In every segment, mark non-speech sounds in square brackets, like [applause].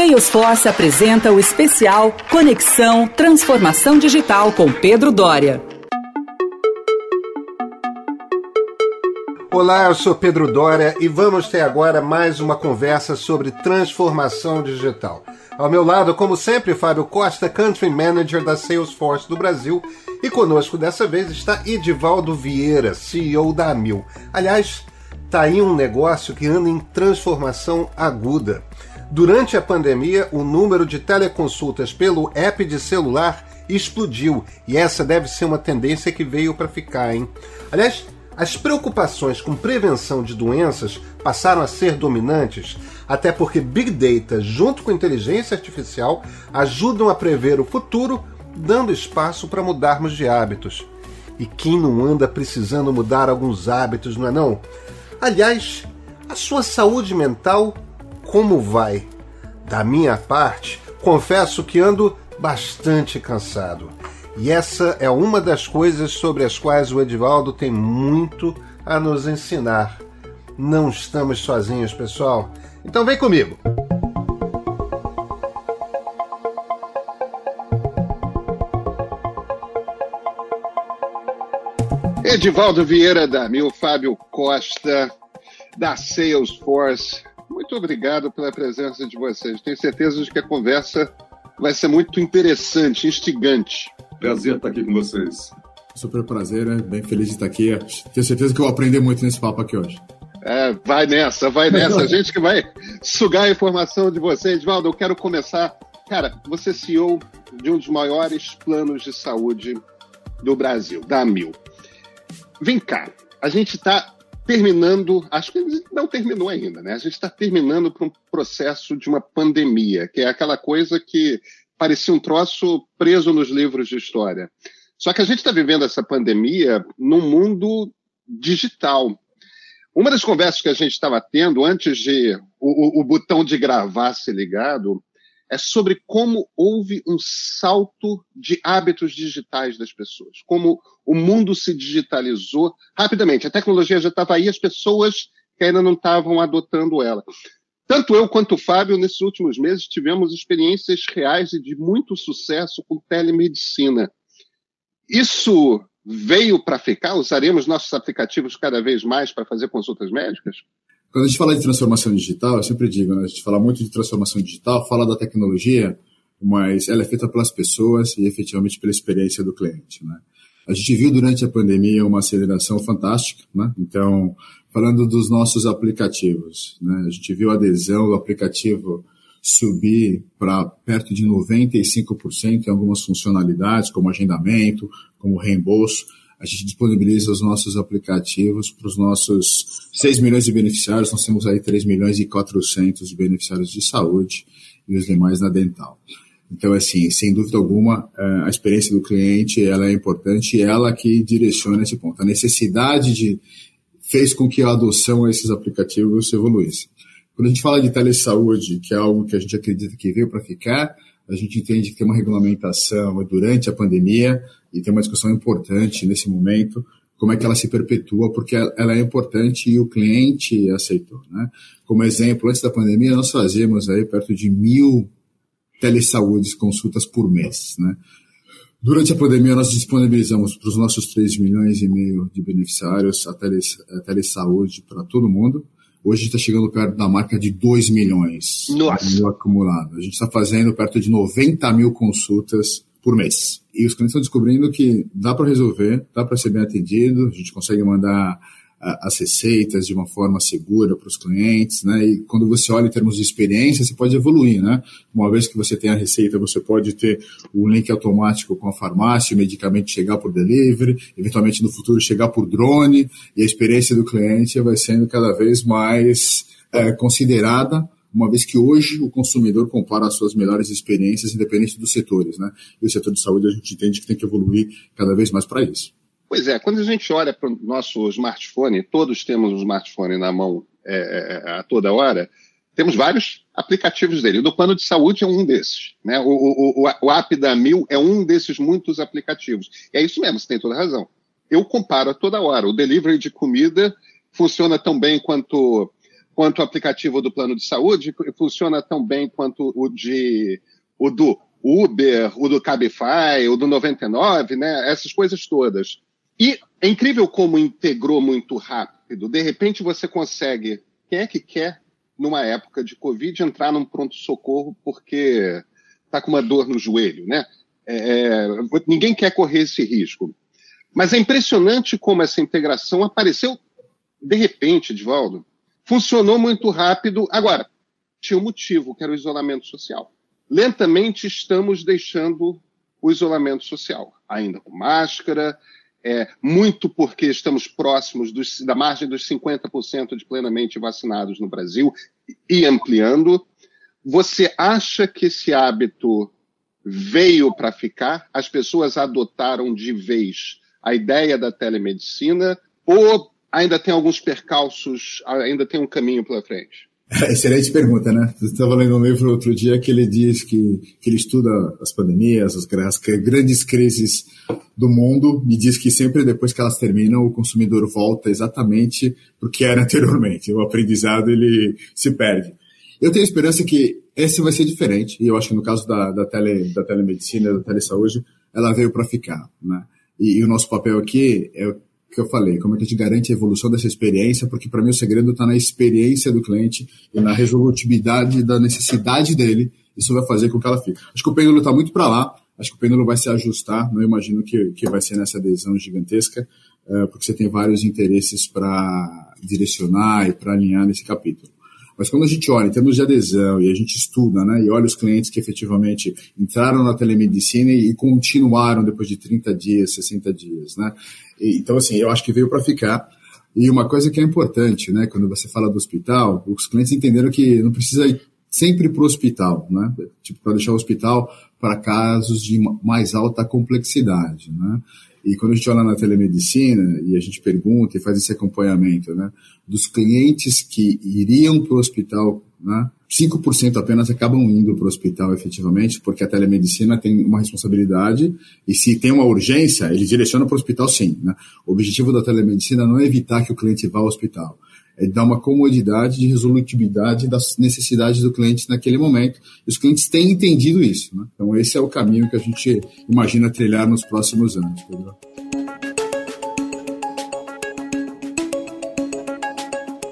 Salesforce apresenta o especial Conexão Transformação Digital com Pedro Dória. Olá, eu sou Pedro Dória e vamos ter agora mais uma conversa sobre transformação digital. Ao meu lado, como sempre, Fábio Costa, Country Manager da Salesforce do Brasil, e conosco dessa vez está Edivaldo Vieira, CEO da Amil. Aliás, tá aí um negócio que anda em transformação aguda. Durante a pandemia, o número de teleconsultas pelo app de celular explodiu e essa deve ser uma tendência que veio para ficar, hein? Aliás, as preocupações com prevenção de doenças passaram a ser dominantes, até porque Big Data, junto com inteligência artificial, ajudam a prever o futuro, dando espaço para mudarmos de hábitos. E quem não anda precisando mudar alguns hábitos, não é não? Aliás, a sua saúde mental como vai? Da minha parte, confesso que ando bastante cansado. E essa é uma das coisas sobre as quais o Edivaldo tem muito a nos ensinar. Não estamos sozinhos, pessoal. Então vem comigo. Edivaldo Vieira da Mil, Fábio Costa da Salesforce, muito obrigado pela presença de vocês. Tenho certeza de que a conversa vai ser muito interessante, instigante. Prazer estar aqui com vocês. Super prazer, né? bem feliz de estar aqui. Tenho certeza que eu vou aprender muito nesse papo aqui hoje. É, vai nessa, vai nessa. A [laughs] gente que vai sugar a informação de vocês. Valdo, eu quero começar. Cara, você é CEO de um dos maiores planos de saúde do Brasil, da Mil. Vem cá, a gente está terminando, acho que não terminou ainda, né? A gente está terminando para um processo de uma pandemia, que é aquela coisa que parecia um troço preso nos livros de história. Só que a gente está vivendo essa pandemia num mundo digital. Uma das conversas que a gente estava tendo antes de o, o, o botão de gravar ser ligado é sobre como houve um salto de hábitos digitais das pessoas, como o mundo se digitalizou rapidamente. A tecnologia já estava aí, as pessoas que ainda não estavam adotando ela. Tanto eu quanto o Fábio, nesses últimos meses, tivemos experiências reais e de muito sucesso com telemedicina. Isso veio para ficar? Usaremos nossos aplicativos cada vez mais para fazer consultas médicas? Quando a gente fala de transformação digital, eu sempre digo, né, a gente fala muito de transformação digital, fala da tecnologia, mas ela é feita pelas pessoas e efetivamente pela experiência do cliente. Né? A gente viu durante a pandemia uma aceleração fantástica, né? então, falando dos nossos aplicativos, né? a gente viu a adesão do aplicativo subir para perto de 95% em algumas funcionalidades, como agendamento, como reembolso a gente disponibiliza os nossos aplicativos para os nossos 6 milhões de beneficiários, nós temos aí 3 milhões e 400 de beneficiários de saúde e os demais na dental. Então, assim, sem dúvida alguma, é, a experiência do cliente ela é importante e ela que direciona esse ponto. A necessidade de fez com que a adoção a esses aplicativos evoluísse. Quando a gente fala de telesaúde, que é algo que a gente acredita que veio para ficar, a gente entende que tem uma regulamentação durante a pandemia, e tem uma discussão importante nesse momento, como é que ela se perpetua, porque ela é importante e o cliente aceitou. Né? Como exemplo, antes da pandemia, nós fazíamos aí perto de mil telesaúdes, consultas por mês. Né? Durante a pandemia, nós disponibilizamos para os nossos 3 milhões e meio de beneficiários a, a telesaúde para todo mundo. Hoje está chegando perto da marca de 2 milhões Nossa. acumulado. A gente está fazendo perto de 90 mil consultas por mês. E os clientes estão descobrindo que dá para resolver, dá para ser bem atendido, a gente consegue mandar as receitas de uma forma segura para os clientes, né? E quando você olha em termos de experiência, você pode evoluir, né? Uma vez que você tem a receita, você pode ter um link automático com a farmácia, o medicamento chegar por delivery, eventualmente no futuro chegar por drone, e a experiência do cliente vai sendo cada vez mais é, considerada uma vez que hoje o consumidor compara as suas melhores experiências, independente dos setores, né? E o setor de saúde a gente entende que tem que evoluir cada vez mais para isso. Pois é, quando a gente olha para o nosso smartphone, todos temos um smartphone na mão é, é, é, a toda hora, temos vários aplicativos dele. O do plano de saúde é um desses. Né? O, o, o, o app da Mil é um desses muitos aplicativos. E é isso mesmo, você tem toda razão. Eu comparo a toda hora. O delivery de comida funciona tão bem quanto quanto o aplicativo do plano de saúde, funciona tão bem quanto o de o do Uber, o do Cabify, o do 99, né? Essas coisas todas. E é incrível como integrou muito rápido. De repente você consegue. Quem é que quer, numa época de Covid, entrar num pronto-socorro porque está com uma dor no joelho, né? É, é, ninguém quer correr esse risco. Mas é impressionante como essa integração apareceu de repente, Edvaldo. Funcionou muito rápido. Agora, tinha um motivo, que era o isolamento social. Lentamente estamos deixando o isolamento social, ainda com máscara, é, muito porque estamos próximos dos, da margem dos 50% de plenamente vacinados no Brasil e ampliando. Você acha que esse hábito veio para ficar? As pessoas adotaram de vez a ideia da telemedicina ou ainda tem alguns percalços, ainda tem um caminho pela frente? [laughs] Excelente pergunta, né? Estava lendo um livro outro dia que ele diz que, que ele estuda as pandemias, as, as grandes crises do mundo e diz que sempre depois que elas terminam, o consumidor volta exatamente para o que era [laughs] anteriormente. O aprendizado ele se perde. Eu tenho esperança que esse vai ser diferente, e eu acho que no caso da, da, tele, da telemedicina, da telesaúde, ela veio para ficar, né? E, e, o nosso papel aqui é que eu falei, como é que a gente garante a evolução dessa experiência, porque para mim o segredo está na experiência do cliente e na resolutividade da necessidade dele, isso vai fazer com que ela fique. Acho que o pêndulo está muito para lá, acho que o pêndulo vai se ajustar, não imagino que, que vai ser nessa adesão gigantesca, uh, porque você tem vários interesses para direcionar e para alinhar nesse capítulo. Mas quando a gente olha em termos de adesão e a gente estuda, né, e olha os clientes que efetivamente entraram na telemedicina e, continuaram depois de 30 dias, 60 dias, né? E, então, assim, eu acho que veio para ficar. E uma coisa que é importante, né, quando você fala do hospital, os clientes entenderam que não precisa ir sempre para o hospital, né? Tipo, para deixar o hospital para casos de mais alta complexidade, né? E quando a gente olha na telemedicina e a gente pergunta e faz esse acompanhamento, né, dos clientes que iriam para o hospital, né, 5% apenas acabam indo para o hospital efetivamente, porque a telemedicina tem uma responsabilidade e se tem uma urgência, ele direciona para o hospital sim. Né? O objetivo da telemedicina não é evitar que o cliente vá ao hospital, é dar uma comodidade de resolutividade das necessidades do cliente naquele momento. Os clientes têm entendido isso. Né? Então, esse é o caminho que a gente imagina trilhar nos próximos anos. Pedro.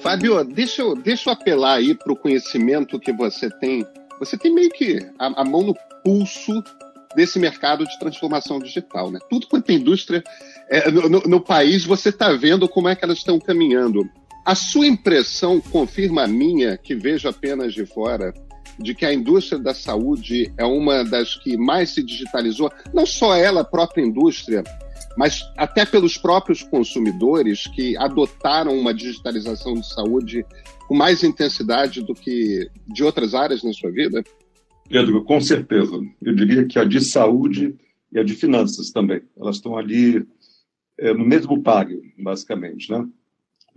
Fábio, deixa eu, deixa eu apelar aí para o conhecimento que você tem. Você tem meio que a, a mão no pulso desse mercado de transformação digital. Né? Tudo quanto é indústria é, no, no, no, país, você está vendo como é que elas estão caminhando. A sua impressão confirma a minha, que vejo apenas de fora, de que a indústria da saúde é uma das que mais se digitalizou, não só ela, a própria indústria, mas até pelos próprios consumidores que adotaram uma digitalização de saúde com mais intensidade do que de outras áreas na sua vida? Pedro, com certeza. Eu diria que a de saúde e a de finanças também. Elas estão ali é, no mesmo páreo, basicamente, né?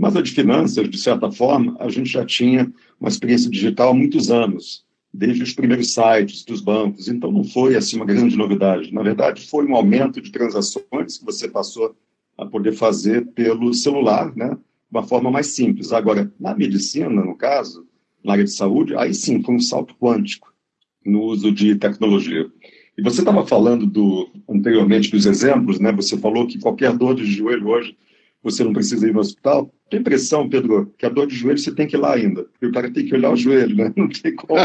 Mas a de finanças, de certa forma, a gente já tinha uma experiência digital há muitos anos, desde os primeiros sites dos bancos. Então, não foi assim uma grande novidade. Na verdade, foi um aumento de transações que você passou a poder fazer pelo celular, né? De uma forma mais simples. Agora, na medicina, no caso, na área de saúde, aí sim foi um salto quântico no uso de tecnologia. E você estava falando do, anteriormente dos exemplos, né? Você falou que qualquer dor de joelho hoje você não precisa ir no hospital. Tem impressão, Pedro, que a dor de joelho você tem que ir lá ainda. Porque o cara tem que olhar o joelho, né? [laughs] Não tem como.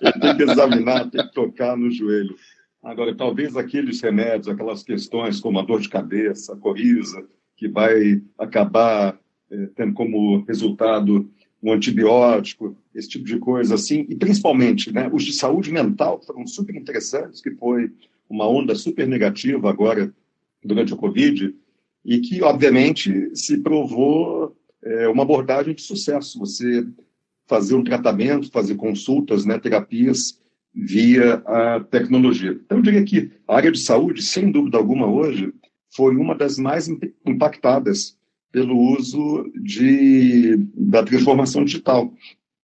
Ele tem que examinar, tem que tocar no joelho. Agora, talvez aqueles remédios, aquelas questões como a dor de cabeça, a coriza, que vai acabar é, tendo como resultado um antibiótico, esse tipo de coisa assim, e principalmente, né, os de saúde mental foram super interessantes, que foi uma onda super negativa agora durante a Covid, e que, obviamente, se provou é, uma abordagem de sucesso. Você fazer um tratamento, fazer consultas, né, terapias via a tecnologia. Então, eu diria que a área de saúde, sem dúvida alguma, hoje, foi uma das mais impactadas pelo uso de, da transformação digital.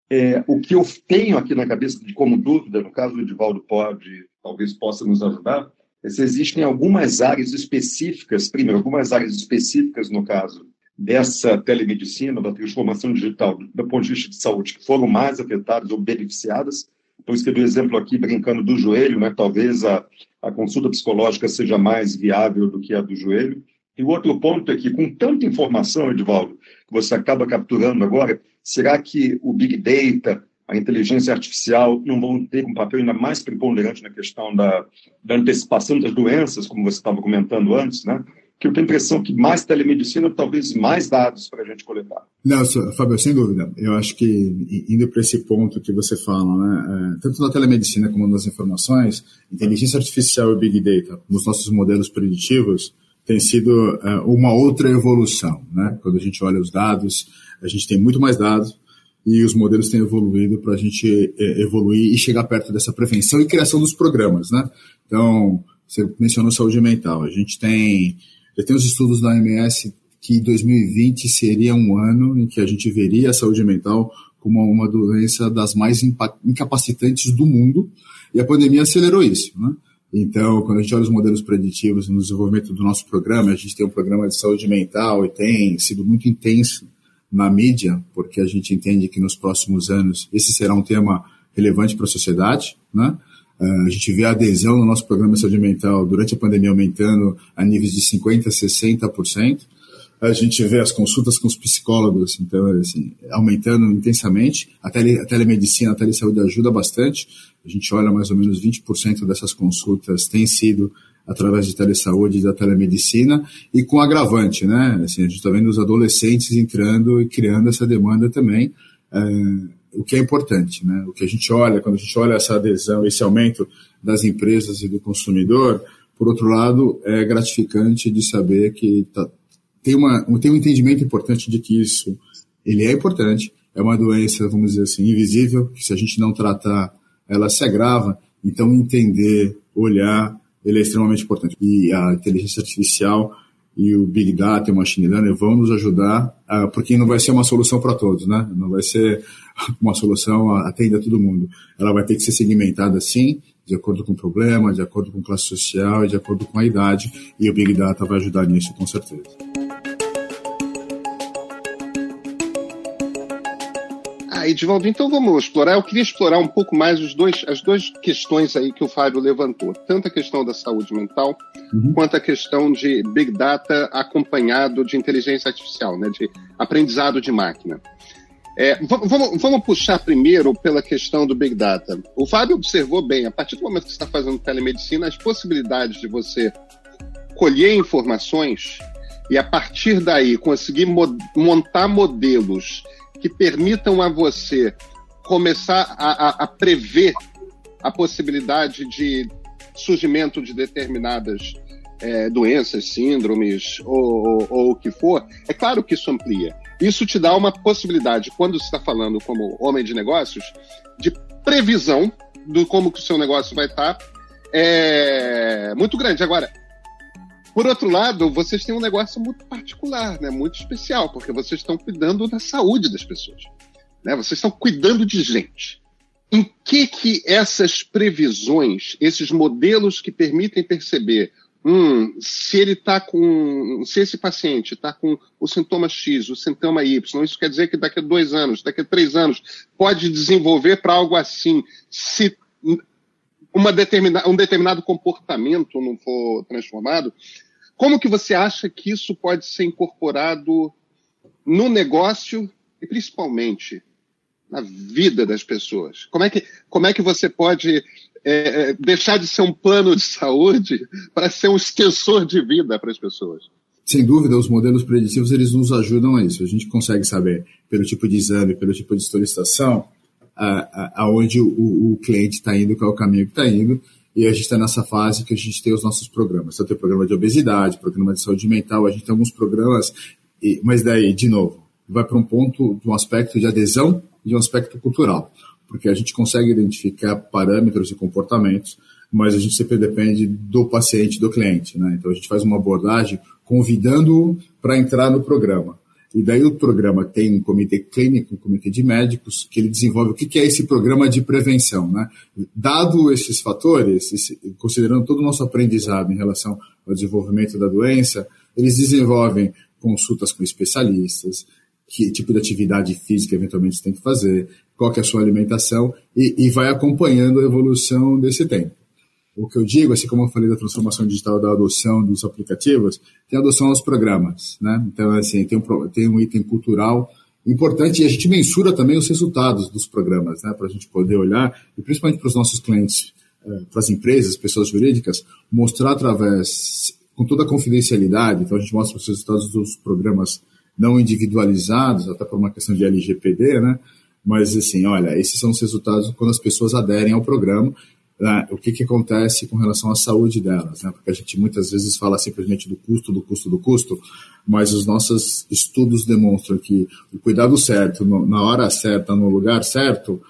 É, o que eu tenho aqui na cabeça de como dúvida, no caso do Edivaldo pode, talvez possa nos ajudar, existem algumas áreas específicas, primeiro, algumas áreas específicas, no caso, dessa telemedicina, da transformação digital, do ponto de vista de saúde, que foram mais afetadas ou beneficiadas. Então, escrevi o exemplo aqui, brincando do joelho, né? talvez a, a consulta psicológica seja mais viável do que a do joelho. E o outro ponto é que, com tanta informação, Edvaldo, que você acaba capturando agora, será que o Big Data, a inteligência artificial não vão ter um papel ainda mais preponderante na questão da, da antecipação das doenças, como você estava comentando antes, né? que eu tenho a impressão que mais telemedicina, talvez mais dados para a gente coletar. Não, Fábio, sem dúvida. Eu acho que, indo para esse ponto que você fala, né, é, tanto na telemedicina como nas informações, inteligência artificial e Big Data, nos nossos modelos preditivos, tem sido é, uma outra evolução. Né? Quando a gente olha os dados, a gente tem muito mais dados, e os modelos têm evoluído para a gente é, evoluir e chegar perto dessa prevenção e criação dos programas, né? Então, você mencionou saúde mental. A gente tem já tem os estudos da OMS que 2020 seria um ano em que a gente veria a saúde mental como uma doença das mais incapacitantes do mundo, e a pandemia acelerou isso. Né? Então, quando a gente olha os modelos preditivos no desenvolvimento do nosso programa, a gente tem um programa de saúde mental e tem sido muito intenso na mídia, porque a gente entende que nos próximos anos esse será um tema relevante para a sociedade, né? Ah, a gente vê a adesão no nosso programa de saúde mental durante a pandemia aumentando a níveis de 50%, 60%. A gente vê as consultas com os psicólogos, então, assim, aumentando intensamente. A, tele, a telemedicina, a telesaúde ajuda bastante. A gente olha mais ou menos 20% dessas consultas têm sido através de telesaúde e da telemedicina, e com agravante, né? Assim, a gente está vendo os adolescentes entrando e criando essa demanda também. Uh, o que é importante, né? O que a gente olha, quando a gente olha essa adesão, esse aumento das empresas e do consumidor, por outro lado, é gratificante de saber que tá, tem, uma, tem um entendimento importante de que isso ele é importante, é uma doença, vamos dizer assim, invisível, que se a gente não tratar, ela se agrava, então entender, olhar, ele é extremamente importante. E a inteligência artificial e o Big Data e o Machine Learning vão nos ajudar, uh, porque não vai ser uma solução para todos, né? Não vai ser [laughs] uma solução atenda a todo mundo. Ela vai ter que ser segmentada sim, de acordo com o problema, de acordo com classe social e de acordo com a idade, e o Big Data vai ajudar nisso com certeza. Ah, Edivaldo, então vamos explorar. Eu queria explorar um pouco mais os dois, as duas questões aí que o Fábio levantou. Tanto a questão da saúde mental, uhum. quanto a questão de Big Data acompanhado de inteligência artificial, né, de aprendizado de máquina. É, vamos, vamos, puxar primeiro pela questão do Big Data. O Fábio observou bem, a partir do momento que você está fazendo telemedicina, as possibilidades de você colher informações e, a partir daí, conseguir mo montar modelos que permitam a você começar a, a, a prever a possibilidade de surgimento de determinadas é, doenças, síndromes ou, ou, ou, o que for, é claro que isso amplia. Isso te dá uma possibilidade, quando você está falando como homem de negócios, de previsão do como que o seu negócio vai estar tá, é, muito grande. Agora, por outro lado, vocês têm um negócio muito particular, né? muito especial, porque vocês estão cuidando da saúde das pessoas. Né? Vocês estão cuidando de gente. Em que que essas previsões, esses modelos que permitem perceber hum, se ele está com, se esse paciente está com o sintoma X, o sintoma Y, isso quer dizer que daqui a dois anos, daqui a três anos, pode desenvolver para algo assim, se uma determina, um determinado comportamento não for transformado, como que você acha que isso pode ser incorporado no negócio e principalmente na vida das pessoas? Como é que, como é que você pode é, é deixar de ser um plano de saúde [laughs] para ser um extensor de vida para as pessoas? Sem dúvida, os modelos preditivos eles nos ajudam a isso. A gente consegue saber pelo tipo de exame, pelo tipo de solicitação, aonde o, o cliente está indo, qual é o caminho que está indo, e a gente está nessa fase que a gente tem os nossos programas. Então, tem programa de obesidade, programa de saúde mental, a gente tem alguns programas, e, mas daí, de novo, vai para um ponto de um aspecto de adesão e de um aspecto cultural, porque a gente consegue identificar parâmetros e comportamentos, mas a gente sempre depende do paciente, do cliente. Né? Então, a gente faz uma abordagem convidando-o para entrar no programa. E daí o programa tem um comitê clínico, um comitê de médicos, que ele desenvolve o que é esse programa de prevenção. Né? Dado esses fatores, considerando todo o nosso aprendizado em relação ao desenvolvimento da doença, eles desenvolvem consultas com especialistas, que tipo de atividade física eventualmente você tem que fazer, qual que é a sua alimentação, e, e vai acompanhando a evolução desse tempo. O que eu digo, assim como eu falei da transformação digital, da adoção dos aplicativos, tem a adoção aos programas, né? Então, assim, tem um, tem um item cultural importante e a gente mensura também os resultados dos programas, né? Para a gente poder olhar, e principalmente para os nossos clientes, eh, para as empresas, pessoas jurídicas, mostrar através, com toda a confidencialidade, então a gente mostra os resultados dos programas não individualizados, até por uma questão de LGPD, né? Mas, assim, olha, esses são os resultados quando as pessoas aderem ao programa né, o que, que acontece com relação à saúde delas, né? Porque a gente muitas vezes fala simplesmente do custo, do custo, do custo, mas os nossos estudos demonstram que o cuidado certo, no, na hora certa, no lugar certo,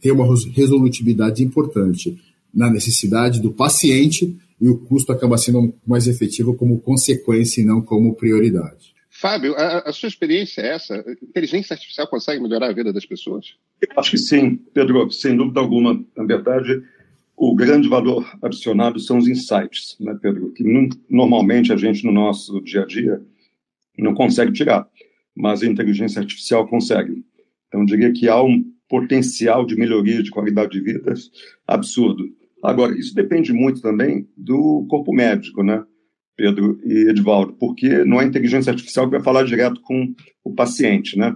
tem uma resolutividade importante na necessidade do paciente e o custo acaba sendo mais efetivo como consequência e não como prioridade. Fábio, a, a, sua experiência é essa? Inteligência artificial consegue melhorar a vida das pessoas? Eu acho que sim, Pedro, sem dúvida alguma. Na verdade, o grande valor adicionado são os insights, né, Pedro? Que normalmente a gente, no nosso dia a dia, não consegue tirar, mas a inteligência artificial consegue. Então, diria que há um potencial de melhoria de qualidade de vida absurdo. Agora, isso depende muito também do corpo médico, né, Pedro e Edvaldo, porque não é inteligência artificial que vai falar direto com o paciente, né?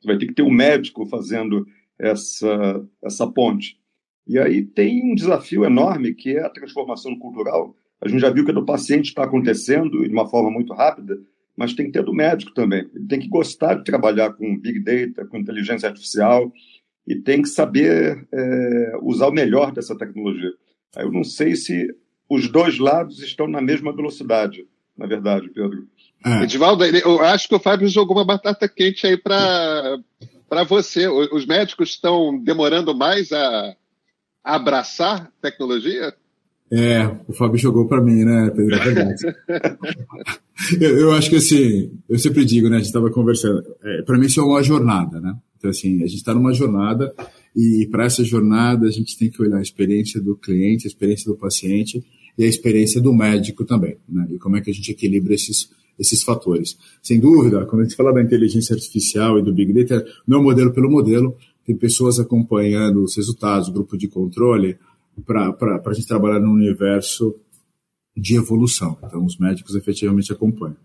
Você vai ter que ter um médico fazendo essa, essa ponte. E aí tem um desafio enorme que é a transformação cultural. A gente já viu que a do paciente está acontecendo de uma forma muito rápida, mas tem que ter do médico também. Ele tem que gostar de trabalhar com big data, com inteligência artificial e tem que saber é, usar o melhor dessa tecnologia. Eu não sei se os dois lados estão na mesma velocidade, na verdade, Pedro. É. Edivaldo, eu acho que o Fábio jogou uma batata quente aí para você. Os médicos estão demorando mais a, abraçar tecnologia? É, o Fábio jogou para mim, né, Pedro? É verdade. [laughs] eu, eu, acho que assim, eu sempre digo, né, a gente estava conversando, é, para mim isso é uma jornada, né? Então, assim, a gente está numa jornada e para essa jornada a gente tem que olhar a experiência do cliente, a experiência do paciente e a experiência do médico também, né? E como é que a gente equilibra esses, esses fatores. Sem dúvida, quando a gente fala da inteligência artificial e do Big Data, não é modelo pelo modelo, tem pessoas acompanhando os resultados, grupo de controle, para a gente trabalhar no universo de evolução. Então, os médicos efetivamente acompanham.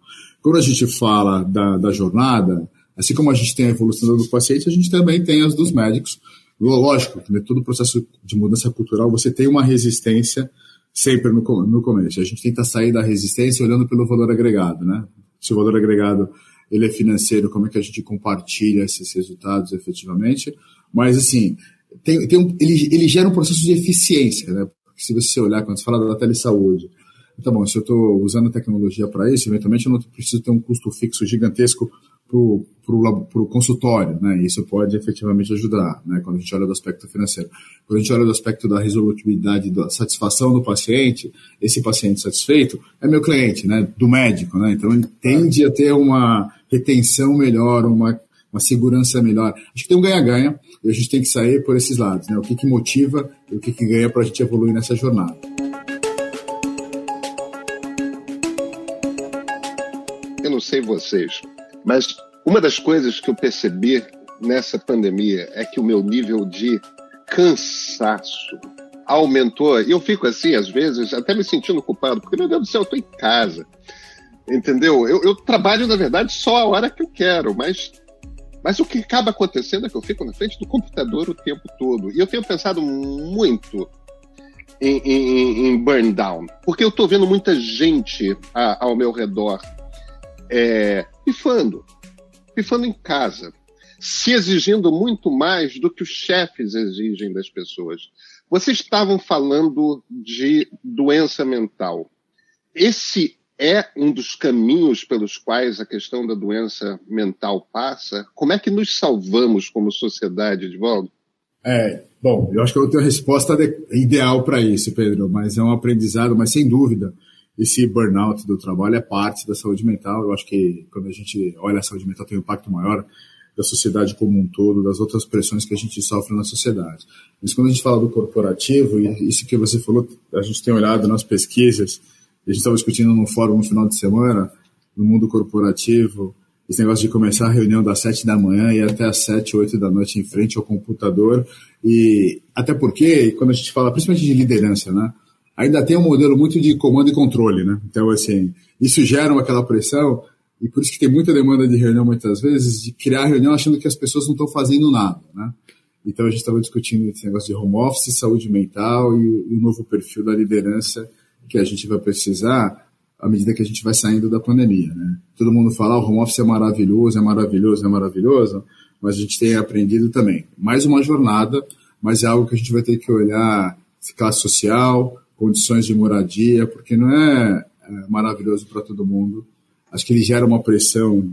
Quando a gente fala da, da jornada, assim como a gente tem a evolução do paciente, a gente também tem as dos médicos. Lógico, que todo o processo de mudança cultural, você tem uma resistência sempre no, no começo. A gente tenta sair da resistência olhando pelo valor agregado, né? Se o valor agregado ele é financeiro, como é que a gente compartilha esses resultados efetivamente. Mas, assim, tem, tem um, ele, ele gera um processo de eficiência, né? Porque se você olhar, quando você fala da telesaúde, tá bom, se eu estou usando a tecnologia para isso, eventualmente eu não preciso ter um custo fixo gigantesco para o consultório, né? Isso pode efetivamente ajudar, né? Quando a gente olha do aspecto financeiro. Quando a gente olha do aspecto da resolutividade, da satisfação do paciente, esse paciente satisfeito é meu cliente, né? Do médico, né? Então ele tende a ter uma retenção melhor, uma, uma segurança melhor. Acho que tem um ganha-ganha e a gente tem que sair por esses lados, né? O que, que motiva e o que, que ganha para a gente evoluir nessa jornada. Eu não sei vocês, mas uma das coisas que eu percebi nessa pandemia é que o meu nível de cansaço aumentou. E eu fico assim, às vezes, até me sentindo culpado, porque, meu Deus do céu, eu estou em casa. Entendeu? Eu, eu, trabalho, na verdade, só a hora que eu quero, mas, mas o que acaba acontecendo é que eu fico na frente do computador o tempo todo. E eu tenho pensado muito em, em, em burn down, porque eu estou vendo muita gente a, ao meu redor é, pifando, pifando em casa, se exigindo muito mais do que os chefes exigem das pessoas. Vocês estavam falando de doença mental. Esse é um dos caminhos pelos quais a questão da doença mental passa? Como é que nos salvamos como sociedade, Edvaldo? É, bom, eu acho que eu tenho a resposta ideal para isso, Pedro, mas é um aprendizado, mas sem dúvida, esse burnout do trabalho é parte da saúde mental. Eu acho que quando a gente olha a saúde mental tem um impacto maior da sociedade como um todo, das outras pressões que a gente sofre na sociedade. Mas quando a gente fala do corporativo, e isso que você falou, a gente tem olhado nas pesquisas, a gente estava discutindo no fórum no final de semana, no mundo corporativo, esse negócio de começar a reunião das sete da manhã e até às sete, oito da noite em frente ao computador. E até porque, quando a gente fala, principalmente de liderança, né? Ainda tem um modelo muito de comando e controle, né? Então, assim, isso gera aquela pressão e por isso que tem muita demanda de reunião muitas vezes, de criar reunião achando que as pessoas não estão fazendo nada, né? Então a gente estava discutindo esse negócio de home office, saúde mental e o novo perfil da liderança que a gente vai precisar à medida que a gente vai saindo da pandemia, né? Todo mundo fala, ah, o home office é maravilhoso, é maravilhoso, é maravilhoso, mas a gente tem aprendido também. Mais uma jornada, mas é algo que a gente vai ter que olhar classe social, condições de moradia, porque não é, é maravilhoso para todo mundo. Acho que ele gera uma pressão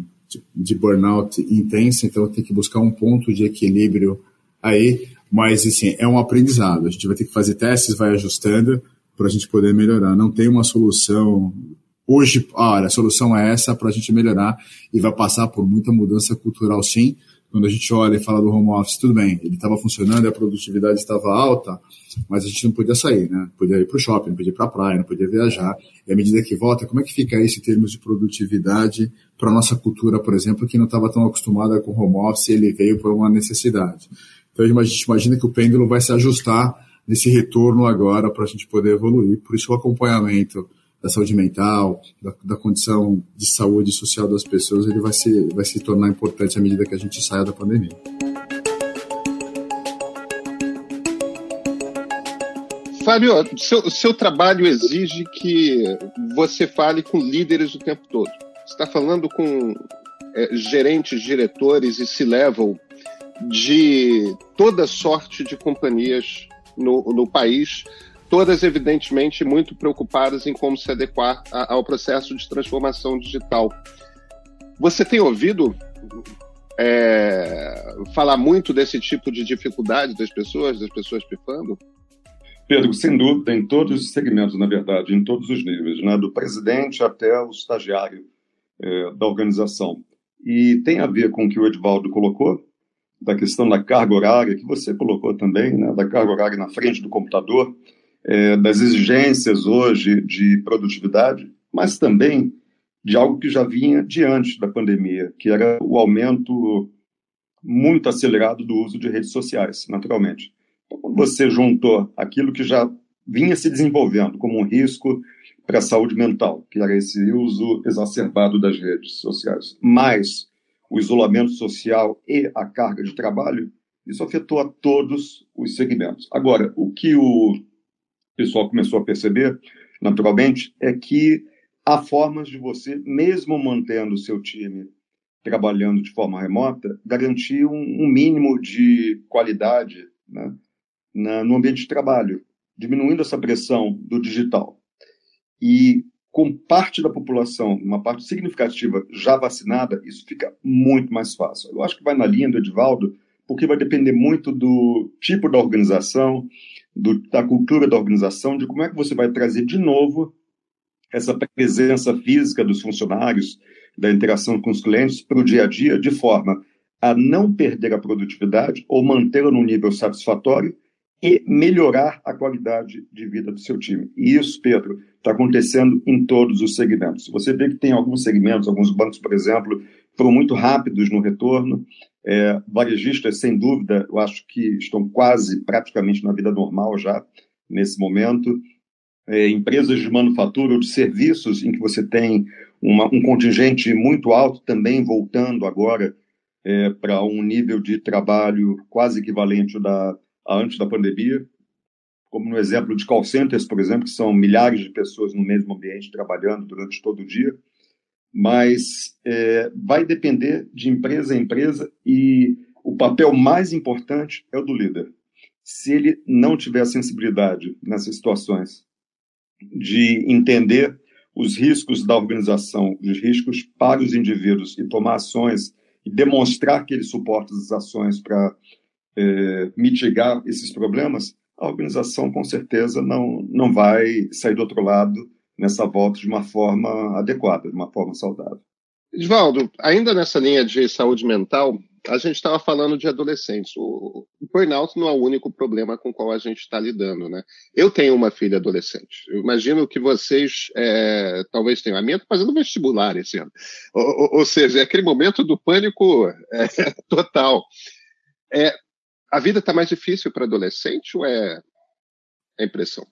de, burnout intensa, então tem que buscar um ponto de equilíbrio aí, mas assim, é um aprendizado. A gente vai ter que fazer testes, vai ajustando para a gente poder melhorar. Não tem uma solução hoje, olha, a solução é essa para a gente melhorar e vai passar por muita mudança cultural, sim. Quando a gente olha e fala do home office, tudo bem, ele estava funcionando, a produtividade estava alta, mas a gente não podia sair, né? Podia ir para o shopping, não podia ir para a praia, não podia viajar. E à medida que volta, como é que fica isso em termos de produtividade para a nossa cultura, por exemplo, que não estava tão acostumada com home office, ele veio por uma necessidade. Então a gente imagina que o pêndulo vai se ajustar nesse retorno agora para a gente poder evoluir. Por isso o acompanhamento da saúde mental, da, da, condição de saúde social das pessoas, ele vai se, vai se tornar importante à medida que a gente saia da pandemia. Fábio, seu, seu trabalho exige que você fale com líderes o tempo todo. Você está falando com é, gerentes, diretores e se levam de toda sorte de companhias no, no país, todas evidentemente muito preocupadas em como se adequar a, ao processo de transformação digital. Você tem ouvido é, falar muito desse tipo de dificuldade das pessoas, das pessoas pifando? Pedro, sem dúvida, em todos os segmentos, na verdade, em todos os níveis, né? do presidente até o estagiário é, da organização. E tem a ver com o que o Edvaldo colocou, da questão da carga horária, que você colocou também, né? da carga horária na frente do computador, é, das exigências hoje de produtividade, mas também de algo que já vinha diante da pandemia, que era o aumento muito acelerado do uso de redes sociais, naturalmente. Então, quando você juntou aquilo que já vinha se desenvolvendo como um risco para a saúde mental, que era esse uso exacerbado das redes sociais, mais o isolamento social e a carga de trabalho, isso afetou a todos os segmentos. Agora, o que o pessoal começou a perceber, naturalmente, é que há formas de você, mesmo mantendo o seu time trabalhando de forma remota, garantir um, um mínimo de qualidade né, na, no ambiente de trabalho, diminuindo essa pressão do digital. E com parte da população, uma parte significativa já vacinada, isso fica muito mais fácil. Eu acho que vai na linha do Edivaldo, porque vai depender muito do tipo da organização, do, da cultura da organização, de como é que você vai trazer de novo essa presença física dos funcionários, da interação com os clientes para o dia a dia, de forma a não perder a produtividade ou mantê-la num nível satisfatório e melhorar a qualidade de vida do seu time. E isso, Pedro, está acontecendo em todos os segmentos. Você vê que tem alguns segmentos, alguns bancos, por exemplo, foram muito rápidos no retorno, é, varejistas, sem dúvida, eu acho que estão quase praticamente na vida normal já, nesse momento. É, empresas de manufatura ou de serviços, em que você tem uma, um contingente muito alto também voltando agora é, para um nível de trabalho quase equivalente da, a antes da pandemia, como no exemplo de call centers, por exemplo, que são milhares de pessoas no mesmo ambiente trabalhando durante todo o dia mas é, vai depender de empresa a empresa e o papel mais importante é o do líder. Se ele não tiver sensibilidade nessas situações de entender os riscos da organização, os riscos para os indivíduos e tomar ações e demonstrar que ele suporta as ações para é, mitigar esses problemas, a organização com certeza não, não vai sair do outro lado nessa volta de uma forma adequada, de uma forma saudável. Edvaldo, ainda nessa linha de saúde mental, a gente estava falando de adolescentes. O, burnout não é o único problema com o qual a gente está lidando, né? Eu tenho uma filha adolescente. Eu imagino que vocês é, talvez tenham. A minha está fazendo vestibular esse ano. Ou, ou, seja, é aquele momento do pânico é, [laughs] total. É, a vida está mais difícil para adolescente ou é a é impressão?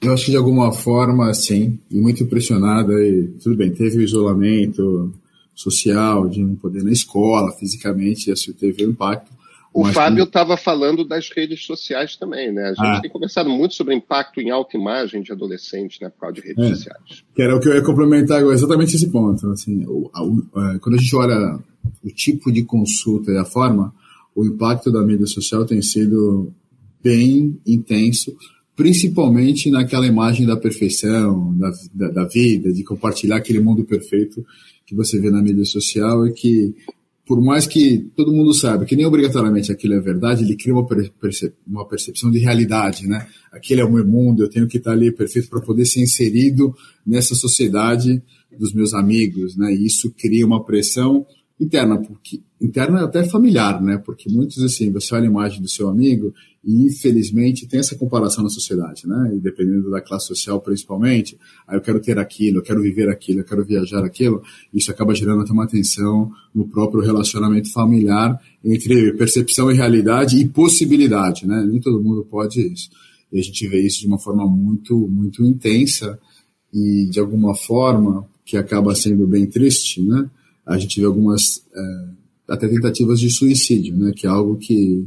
Eu acho que de alguma forma, sim, e muito impressionada. E, tudo bem, teve o isolamento social, de não poder na escola fisicamente, isso teve um impacto. O Fábio estava falando das redes sociais também, né? A gente ah. tem conversado muito sobre o impacto em autoimagem de adolescentes, né, por causa de redes é, sociais. Que era o que eu ia complementar agora, exatamente esse ponto. Assim, o, o, é, quando a gente olha o tipo de consulta e a forma, o impacto da mídia social tem sido bem intenso, principalmente naquela imagem da perfeição, da, da, da vida, de compartilhar aquele mundo perfeito que você vê na mídia social e que, por mais que todo mundo saiba que nem obrigatoriamente aquilo é verdade, ele cria uma, percep uma percepção de realidade, né? Aquele é o meu mundo, eu tenho que estar ali perfeito para poder ser inserido nessa sociedade dos meus amigos, né? E isso cria uma pressão interna, porque interna até familiar, né? Porque muitos assim, você olha a imagem do seu amigo e infelizmente tem essa comparação na sociedade, né? E dependendo da classe social principalmente, aí eu quero ter aquilo, eu quero viver aquilo, eu quero viajar aquilo, isso acaba gerando até uma tensão no próprio relacionamento familiar entre percepção e realidade e possibilidade, né? Nem todo mundo pode isso. E a gente vê isso de uma forma muito, muito intensa e de alguma forma que acaba sendo bem triste, né? a gente vê algumas é, até tentativas de suicídio, né, que é algo que,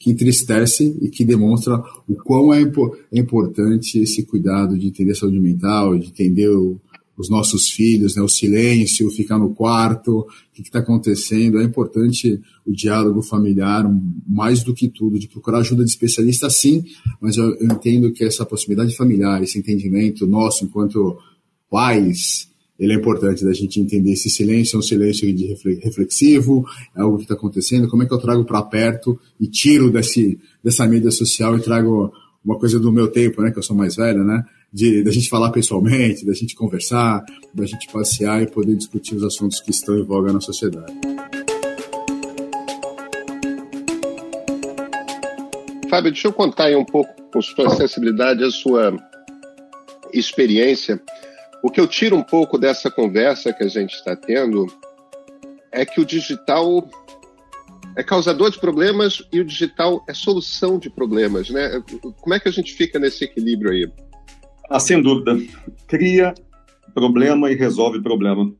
que entristece e que demonstra o quão é, é importante esse cuidado de entender a saúde mental, de entender o, os nossos filhos, né, o silêncio, ficar no quarto, o que está acontecendo. É importante o diálogo familiar, mais do que tudo, de procurar ajuda de especialista, sim, mas eu, eu entendo que essa proximidade familiar, esse entendimento nosso enquanto pais, ele é importante da gente entender esse silêncio é um silêncio de reflexivo, é algo que está acontecendo, como é que eu trago para perto e tiro desse, dessa mídia social e trago uma coisa do meu tempo, né, que eu sou mais velho, né, de da gente falar pessoalmente, da gente conversar, da gente passear e poder discutir os assuntos que estão em voga na sociedade. Fábio, deixa eu contar aí um pouco com sua sensibilidade, a sua experiência o que eu tiro um pouco dessa conversa que a gente está tendo é que o digital é causador de problemas e o digital é solução de problemas, né? Como é que a gente fica nesse equilíbrio aí? Ah, sem dúvida. Cria problema e resolve problema.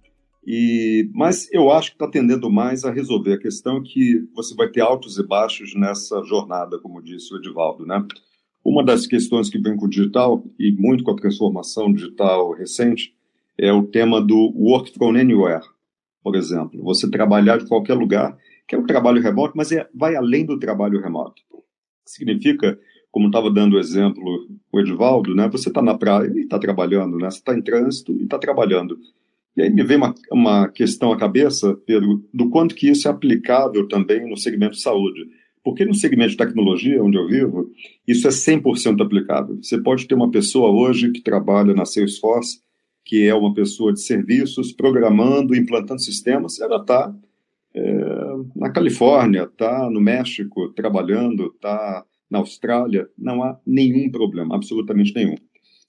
E, mas eu acho que está tendendo mais a resolver a questão que você vai ter altos e baixos nessa jornada, como disse o Edivaldo, né? Uma das questões que vem com o digital, e muito com a transformação digital recente, é o tema do work from anywhere, por exemplo. Você trabalhar de qualquer lugar, que é um trabalho remoto, mas é, vai além do trabalho remoto. Significa, como estava dando o exemplo o Edivaldo, né, você está na praia e está trabalhando, né, você está em trânsito e está trabalhando. E aí me vem uma, uma questão à cabeça, Pedro, do quanto que isso é aplicável também no segmento de saúde. Porque no segmento de tecnologia, onde eu vivo, isso é 100% aplicável. Você pode ter uma pessoa hoje que trabalha na Salesforce, que é uma pessoa de serviços, programando, implantando sistemas, ela está é, na Califórnia, está no México, trabalhando, está na Austrália, não há nenhum problema, absolutamente nenhum.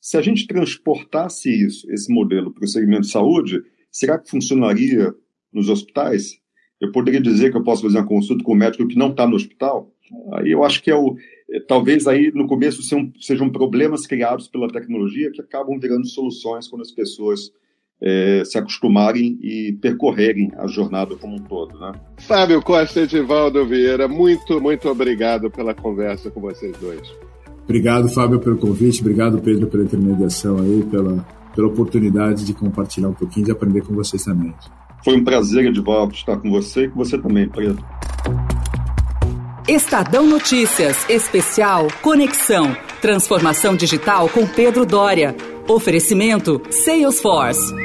Se a gente transportasse isso, esse modelo para o segmento de saúde, será que funcionaria nos hospitais? Eu poderia dizer que eu posso fazer uma consulta com um médico que não está no hospital? Aí eu acho que é o. É, talvez aí no começo sejam, sejam problemas criados pela tecnologia que acabam virando soluções quando as pessoas é, se acostumarem e percorrerem a jornada como um todo. Né? Fábio Costa e Edivaldo Vieira, muito, muito obrigado pela conversa com vocês dois. Obrigado, Fábio, pelo convite. Obrigado, Pedro, pela intermediação aí, pela, pela oportunidade de compartilhar um pouquinho, de aprender com vocês também. Foi um prazer, Edvaldo, estar com você e com você também, Pedro. Estadão Notícias, especial Conexão. Transformação digital com Pedro Dória. Oferecimento Salesforce.